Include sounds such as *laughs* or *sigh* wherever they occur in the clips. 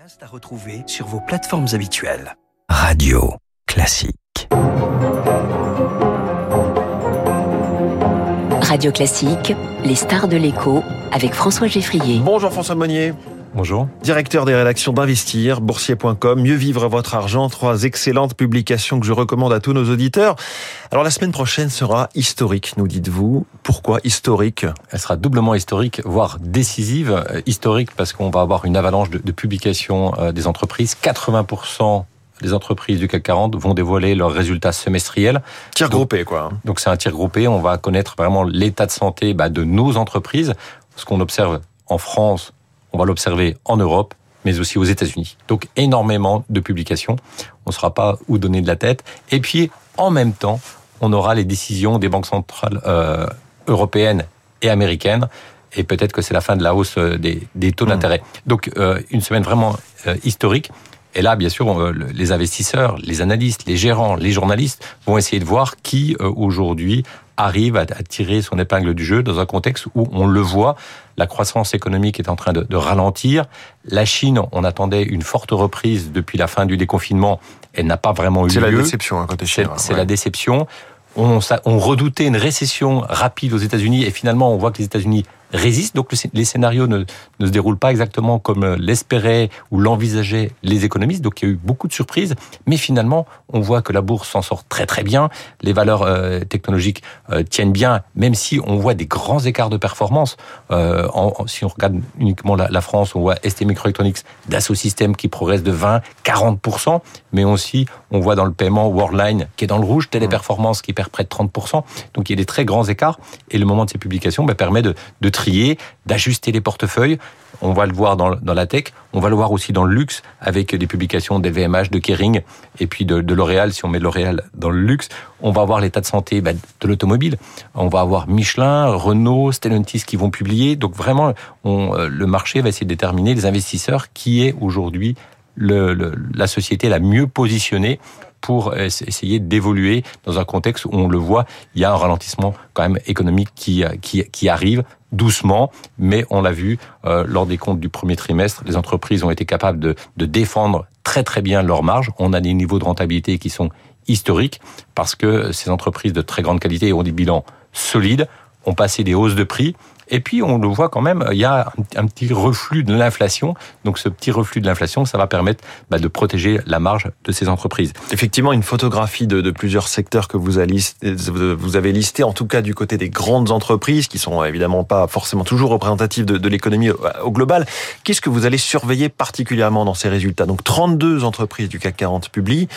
Podcast à retrouver sur vos plateformes habituelles. Radio classique. Radio Classique, les stars de l'écho avec François Geffrier. Bonjour François Monnier. Bonjour. Directeur des rédactions d'Investir, boursier.com, Mieux vivre votre argent, trois excellentes publications que je recommande à tous nos auditeurs. Alors la semaine prochaine sera historique, nous dites-vous. Pourquoi historique? Elle sera doublement historique, voire décisive. Euh, historique parce qu'on va avoir une avalanche de, de publications euh, des entreprises. 80% des entreprises du CAC 40 vont dévoiler leurs résultats semestriels. Tir groupé, quoi. Donc c'est un tir groupé. On va connaître vraiment l'état de santé bah, de nos entreprises. Ce qu'on observe en France, on va l'observer en Europe, mais aussi aux États-Unis. Donc énormément de publications. On ne saura pas où donner de la tête. Et puis en même temps, on aura les décisions des banques centrales euh, européennes et américaines. Et peut-être que c'est la fin de la hausse euh, des, des taux d'intérêt. Donc euh, une semaine vraiment euh, historique. Et là, bien sûr, les investisseurs, les analystes, les gérants, les journalistes vont essayer de voir qui aujourd'hui arrive à tirer son épingle du jeu dans un contexte où on le voit, la croissance économique est en train de, de ralentir. La Chine, on attendait une forte reprise depuis la fin du déconfinement. Elle n'a pas vraiment eu lieu. C'est la déception hein, côté chinois. C'est ouais. la déception. On, on redoutait une récession rapide aux États-Unis et finalement on voit que les États-Unis résistent. Donc les scénarios ne, se déroulent pas exactement comme l'espéraient ou l'envisageaient les économistes. Donc il y a eu beaucoup de surprises, mais finalement on voit que la bourse s'en sort très très bien. Les valeurs euh, technologiques euh, tiennent bien, même si on voit des grands écarts de performance. Euh, si on regarde uniquement la, la France, on voit ST Microelectronics, Dassault Systèmes qui progresse de 20, 40 mais aussi on voit dans le paiement Worldline qui est dans le rouge, Téléperformance qui perd près de 30 Donc il y a des très grands écarts et le moment de ces publications bah, permet de, de trier, d'ajuster les portefeuilles. On va le voir dans, dans, la tech, on va le voir aussi dans le luxe avec des publications des VMH, de Kering et puis de, de L'Oréal. Si on met L'Oréal dans le luxe, on va voir l'état de santé bah, de l'automobile. On va avoir Michelin, Renault, Stellantis qui vont publier. Donc vraiment, on, le marché va essayer de déterminer les investisseurs qui est aujourd'hui la société la mieux positionnée pour essayer d'évoluer dans un contexte où on le voit, il y a un ralentissement quand même économique qui arrive doucement, mais on l'a vu euh, lors des comptes du premier trimestre, les entreprises ont été capables de, de défendre très très bien leurs marges. On a des niveaux de rentabilité qui sont historiques parce que ces entreprises de très grande qualité ont des bilans solides, ont passé des hausses de prix et puis, on le voit quand même, il y a un, petit reflux de l'inflation. Donc, ce petit reflux de l'inflation, ça va permettre bah, de protéger la marge de ces entreprises. Effectivement, une photographie de, de plusieurs secteurs que vous listé, vous avez listé, en tout cas du côté des grandes entreprises, qui sont évidemment pas forcément toujours représentatives de, de l'économie au global. Qu'est-ce que vous allez surveiller particulièrement dans ces résultats? Donc, 32 entreprises du CAC 40 publient.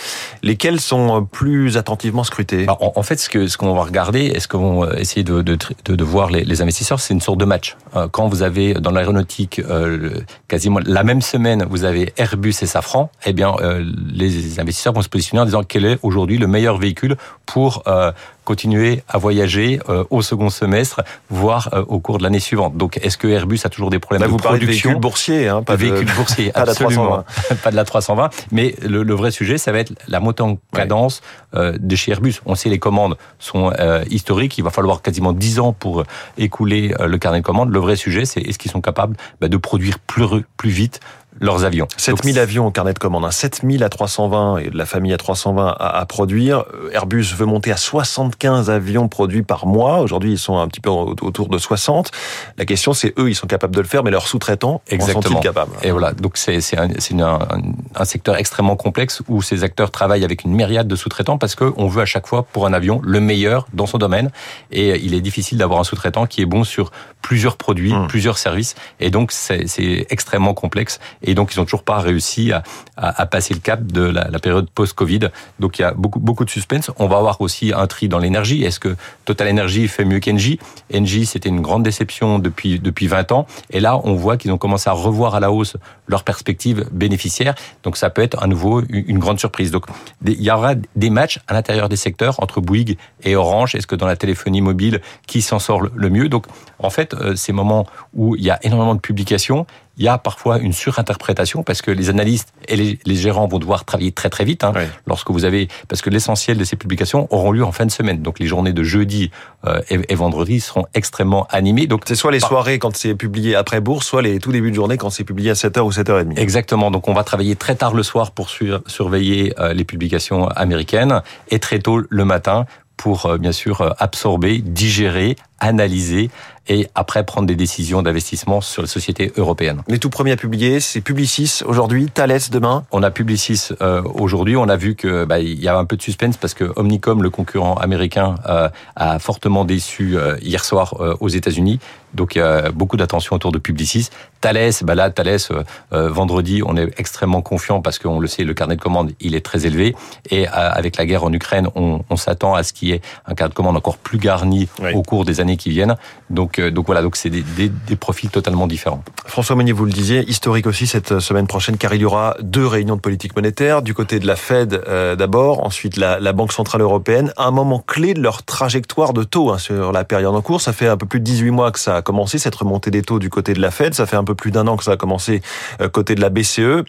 Lesquelles sont plus attentivement scrutées? En, en, fait, ce qu'on ce va regarder, est-ce qu'on vont essayer de, de, de voir les, les investisseurs, c'est une sorte de match. Quand vous avez dans l'aéronautique euh, quasiment la même semaine, vous avez Airbus et Safran, eh bien euh, les investisseurs vont se positionner en disant quel est aujourd'hui le meilleur véhicule pour euh, continuer à voyager euh, au second semestre, voire euh, au cours de l'année suivante. Donc, est-ce que Airbus a toujours des problèmes Là, de vous production de véhicules boursiers, hein, pas de véhicules *laughs* boursiers, pas absolument, pas de la 320. *laughs* Mais le, le, vrai sujet, ça va être la montée en cadence ouais. euh, de chez Airbus. On sait les commandes sont euh, historiques. Il va falloir quasiment 10 ans pour écouler le carnet de commandes. Le vrai sujet, c'est est-ce qu'ils sont capables bah, de produire plus plus vite leurs avions. 7000 avions au carnet de commande, hein. 7000 à 320 et de la famille à 320 à, à, produire. Airbus veut monter à 75 avions produits par mois. Aujourd'hui, ils sont un petit peu autour de 60. La question, c'est eux, ils sont capables de le faire, mais leurs sous-traitants en sont-ils capables? Et voilà, donc c'est un, un, un, secteur extrêmement complexe où ces acteurs travaillent avec une myriade de sous-traitants parce qu'on veut à chaque fois pour un avion le meilleur dans son domaine. Et il est difficile d'avoir un sous-traitant qui est bon sur plusieurs produits, mmh. plusieurs services. Et donc, c'est extrêmement complexe. Et donc, ils n'ont toujours pas réussi à, à, à, passer le cap de la, la période post-Covid. Donc, il y a beaucoup, beaucoup de suspense. On va avoir aussi un tri dans l'énergie. Est-ce que Total Energy fait mieux qu'Engie? Engie, c'était une grande déception depuis, depuis 20 ans. Et là, on voit qu'ils ont commencé à revoir à la hausse leurs perspectives bénéficiaires. Donc, ça peut être à nouveau une grande surprise. Donc, il y aura des matchs à l'intérieur des secteurs entre Bouygues et Orange. Est-ce que dans la téléphonie mobile, qui s'en sort le mieux? Donc, en fait, ces moments où il y a énormément de publications, il y a parfois une surinterprétation parce que les analystes et les, les gérants vont devoir travailler très très vite. Hein, Oui. Lorsque vous avez, parce que l'essentiel de ces publications auront lieu en fin de semaine, donc les journées de jeudi euh, et, et vendredi seront extrêmement animées. Donc C'est soit les Par- soirées quand c'est publié après bourse, soit les tout débuts de journée quand c'est publié à 7h ou 7h30. Exactement. Donc, on va travailler très tard le soir pour sur- surveiller euh, les publications américaines et très tôt le matin pour, euh, bien sûr, absorber, digérer, analyser et après prendre des décisions d'investissement sur les sociétés européennes. Les tout premiers à publier, c'est Publicis aujourd'hui, Thales demain. On a Publicis euh, aujourd'hui. On a vu que bah, il y a un peu de suspense parce que Omnicom, le concurrent américain, euh, a fortement déçu euh, hier soir euh, aux États-Unis. Donc il y a beaucoup d'attention autour de Publicis. Thales, bah là Thales, euh, euh, vendredi, on est extrêmement confiant parce qu'on le sait, le carnet de commande il est très élevé et euh, avec la guerre en Ukraine, on, on s'attend à ce qu'il y ait un carnet de commande encore plus garni Oui. au cours des années qui viennent. Donc euh, donc voilà, donc c'est des, des, des profils totalement différents. François Meunier, vous le disiez, historique aussi cette semaine prochaine car il y aura deux réunions de politique monétaire, du côté de la Fed euh, d'abord, ensuite la, la Banque Centrale Européenne, un moment clé de leur trajectoire de taux hein, sur la période en cours. Ça fait un peu plus de 18 mois que ça a commencé, cette remontée des taux du côté de la Fed, ça fait un peu plus d'un an que ça a commencé euh, côté de la BCE.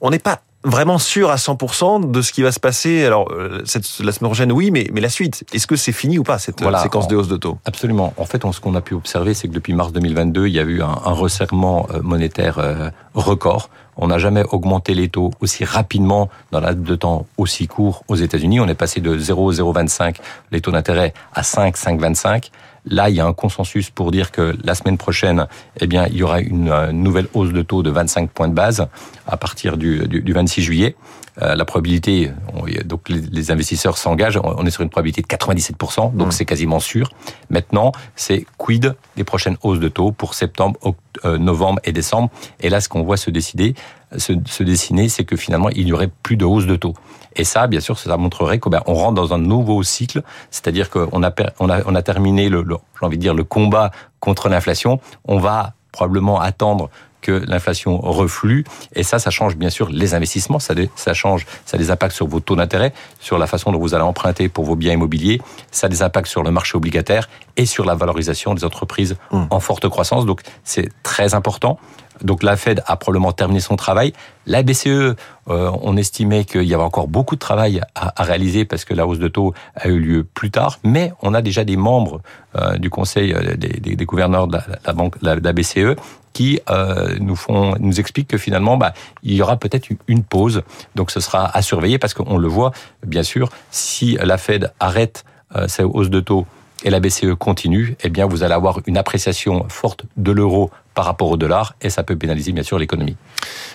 On n'est pas vraiment sûr à 100% de ce qui va se passer. Alors, euh, cette, la semaine prochaine, oui, mais, mais la suite, est-ce que c'est fini ou pas, cette euh, Voilà. séquence de hausse de taux? Absolument. En fait, on- ce qu'on a pu observer, c'est que depuis mars 2022, il y a eu un, un resserrement monétaire euh, record. On n'a jamais augmenté les taux aussi rapidement dans laps de temps aussi court aux États-Unis. On est passé de 0,025 les taux d'intérêt à 5, 5,25. Là, il y a un consensus pour dire que la semaine prochaine, eh bien, il y aura une, euh, nouvelle hausse de taux de 25 points de base à partir du, du, du 26 juillet. Euh, la probabilité, on- donc les, les investisseurs s'engagent, on on est sur une probabilité de 97%, donc Mm. c'est quasiment sûr. Maintenant, c'est quid des prochaines hausses de taux pour septembre, oct- euh, novembre et décembre. Et là, ce qu'on voit se décider, se, dessiner, c'est que finalement, il n'y aurait plus de hausse de taux. Et ça, bien sûr, ça montrerait qu'on on rentre dans un nouveau cycle, c'est-à-dire qu'on a, terminé, le- j'ai envie de dire, le combat contre l'inflation. On va probablement attendre que l'inflation reflue. Et ça, ça change bien sûr les investissements, ça, ça change, ça a des impacts sur vos taux d'intérêt, sur la façon dont vous allez emprunter pour vos biens immobiliers, ça a des impacts sur le marché obligataire et sur la valorisation des entreprises Mm. en forte croissance. Donc c'est très important. Donc la Fed a probablement terminé son travail. La BCE, euh, on estimait qu'il y avait encore beaucoup de travail à, à réaliser parce que la hausse de taux a eu lieu plus tard. Mais on a déjà des membres euh, du Conseil euh, des, des- des gouverneurs de la, la banque, la, de la BCE, qui euh, nous font, nous expliquent que finalement, bah, il y aura peut-être une pause. Donc ce sera à surveiller parce qu'on le voit, bien sûr, si la Fed arrête euh, sa hausse de taux et la BCE continue, eh bien vous allez avoir une appréciation forte de l'euro par rapport au dollar et ça peut pénaliser bien sûr l'économie.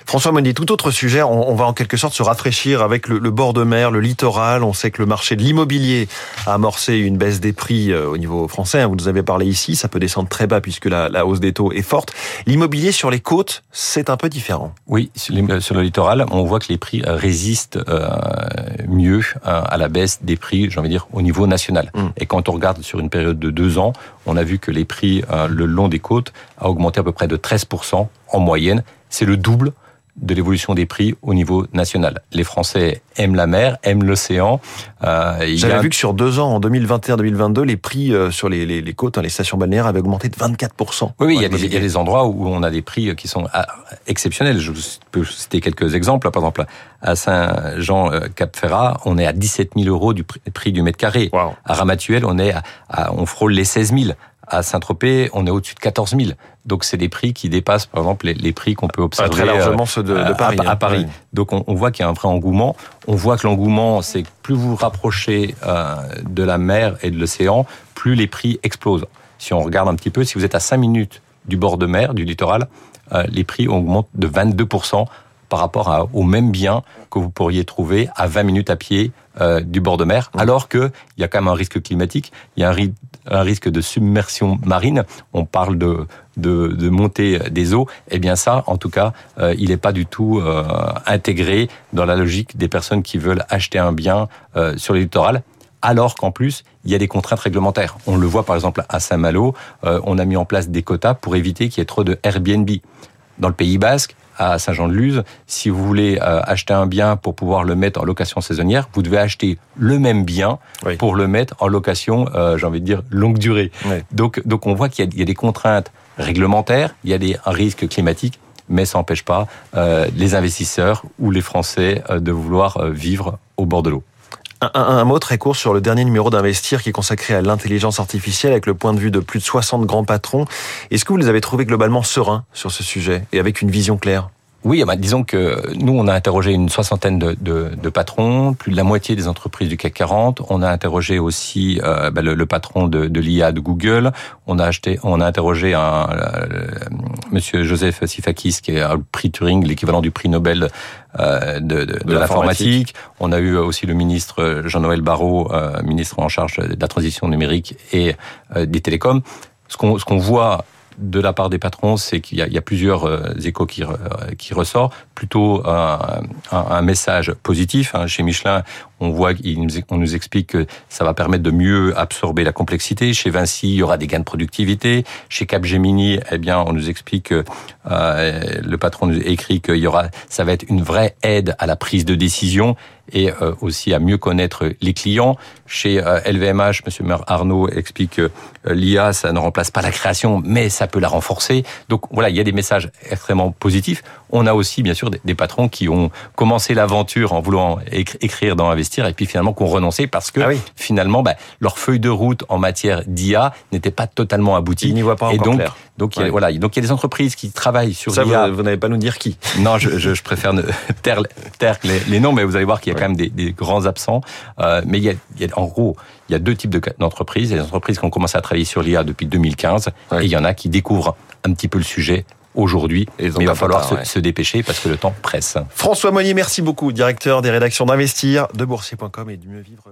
François Monnier, tout autre sujet, on, va en quelque sorte se rafraîchir avec le, bord de mer, le littoral. On sait que le marché de l'immobilier a amorcé une baisse des prix euh, au niveau français. Hein, vous nous avez parlé ici, ça peut descendre très bas puisque la, la hausse des taux est forte. L'immobilier sur les côtes, c'est un peu différent. Oui, sur, les, sur, le littoral, on voit que les prix résistent euh, mieux euh, à la baisse des prix, j'ai envie de dire, au niveau national. Mm. Et quand on regarde sur une période de deux ans, on a vu que les prix euh, le long des côtes a augmenté à peu près de 13% en moyenne. C'est le double de l'évolution des prix au niveau national. Les Français aiment la mer, aiment l'océan. Euh, J'avais a... vu que sur deux ans, en 2021-2022, les prix euh, sur les, les, les côtes, hein, les stations balnéaires avaient augmenté de 24%. Oui, oui il, y a des, il y a des endroits où on a des prix qui sont ah, exceptionnels. Je peux citer quelques exemples. Par exemple, à Saint-Jean-Cap-Ferrat, on est à 17 000 euros du prix du mètre carré. Wow. À Ramatuel, on est à, à, on frôle les 16 000 à Saint-Tropez, on est au-dessus de 14 000. Donc c'est des prix qui dépassent, par exemple, les, les prix qu'on peut observer très largement ceux de, de Paris. À, à Paris. Donc on, on, voit qu'il y a un vrai engouement. On voit que l'engouement, c'est que plus vous vous rapprochez euh, de la mer et de l'océan, plus les prix explosent. Si on regarde un petit peu, si vous êtes à 5 minutes du bord de mer, du littoral, euh, les prix augmentent de 22% par rapport à, aux mêmes biens que vous pourriez trouver à 20 minutes à pied euh, du bord de mer, mmh. alors qu'il y a quand même un risque climatique, il y a un, ri un, risque de submersion marine, on parle de, de, de montée des eaux, et eh bien ça, en tout cas, euh, il n'est pas du tout euh, intégré dans la logique des personnes qui veulent acheter un bien sur le littoral, alors qu'en plus, il y a des contraintes réglementaires. On le voit par exemple à Saint-Malo, on a mis en place des quotas pour éviter qu'il y ait trop de Airbnb. Dans le Pays Basque, à Saint-Jean-de-Luz, si vous voulez euh, acheter un bien pour pouvoir le mettre en location saisonnière, vous devez acheter le même bien pour le mettre en location, euh, j'ai envie de dire, longue durée. Oui. Donc, donc on voit qu'il y, y, a des contraintes réglementaire, il y a des, un risque climatique, mais ça n'empêche pas euh, les investisseurs ou les Français de vouloir vivre au bord de l'eau. Un, mot très court sur le dernier numéro d'Investir qui est consacré à l'intelligence artificielle avec le point de vue de plus de 60 grands patrons. Est-ce que vous les avez trouvés globalement sereins sur ce sujet et avec une vision claire? Oui, bah, disons que nous, on a interrogé une soixantaine de, de, de, patrons, plus de la moitié des entreprises du CAC 40. On a interrogé aussi euh, bah, le, le, patron de, de l'IA de Google. On a acheté, on a interrogé un, euh, Monsieur Joseph Sifakis, qui est le prix Turing, l'équivalent du prix Nobel euh, de, de, de l'informatique. On a eu aussi le ministre Jean-Noël Barrot, euh, ministre en charge de la transition numérique et euh, des télécoms. Ce qu'on ce qu'on voit de la part des patrons, c'est qu'il y, a plusieurs euh, échos qui, qui ressortent, plutôt un message positif. Hein. Chez Michelin, on voit nous explique que ça va permettre de mieux absorber la complexité. Chez Vinci, il y aura des gains de productivité. Chez Capgemini, eh bien, on nous explique que euh, le patron nous écrit qu'il y aura, ça va être une vraie aide à la prise de décision et euh, aussi à mieux connaître les clients. Chez euh, LVMH, Monsieur Arnaud explique que euh, l'IA, ça ne remplace pas la création, mais ça peut la renforcer. Donc voilà, il y a des messages extrêmement positifs. On a aussi, bien sûr, des, des patrons qui ont commencé l'aventure en voulant écrire dans Investir et puis finalement qui ont renoncé parce que ah oui. finalement, bah, leur feuille de route en matière d'IA n'était pas totalement aboutie. Ils n'y voient pas encore et donc, clair. Donc, il y a, voilà, donc il y a des entreprises qui travaillent sur ça. l'IA. Vous, vous n'allez pas nous dire qui *laughs* Non, je, je, je préfère ne, *laughs* taire, taire les, les, noms, mais vous allez voir qu'il y a quand même des, des grands absents. Euh, mais il y, a, il y a, en gros, il y a deux types d'entreprises. Il y a des entreprises qui ont commencé à travailler sur l'IA depuis 2015, ouais. et il y en a qui découvrent un petit peu le sujet aujourd'hui, mais il va falloir se, ouais. se, dépêcher parce que le temps presse. François Monnier, merci beaucoup, directeur des rédactions d'Investir, de Boursier.com et du Mieux Vivre.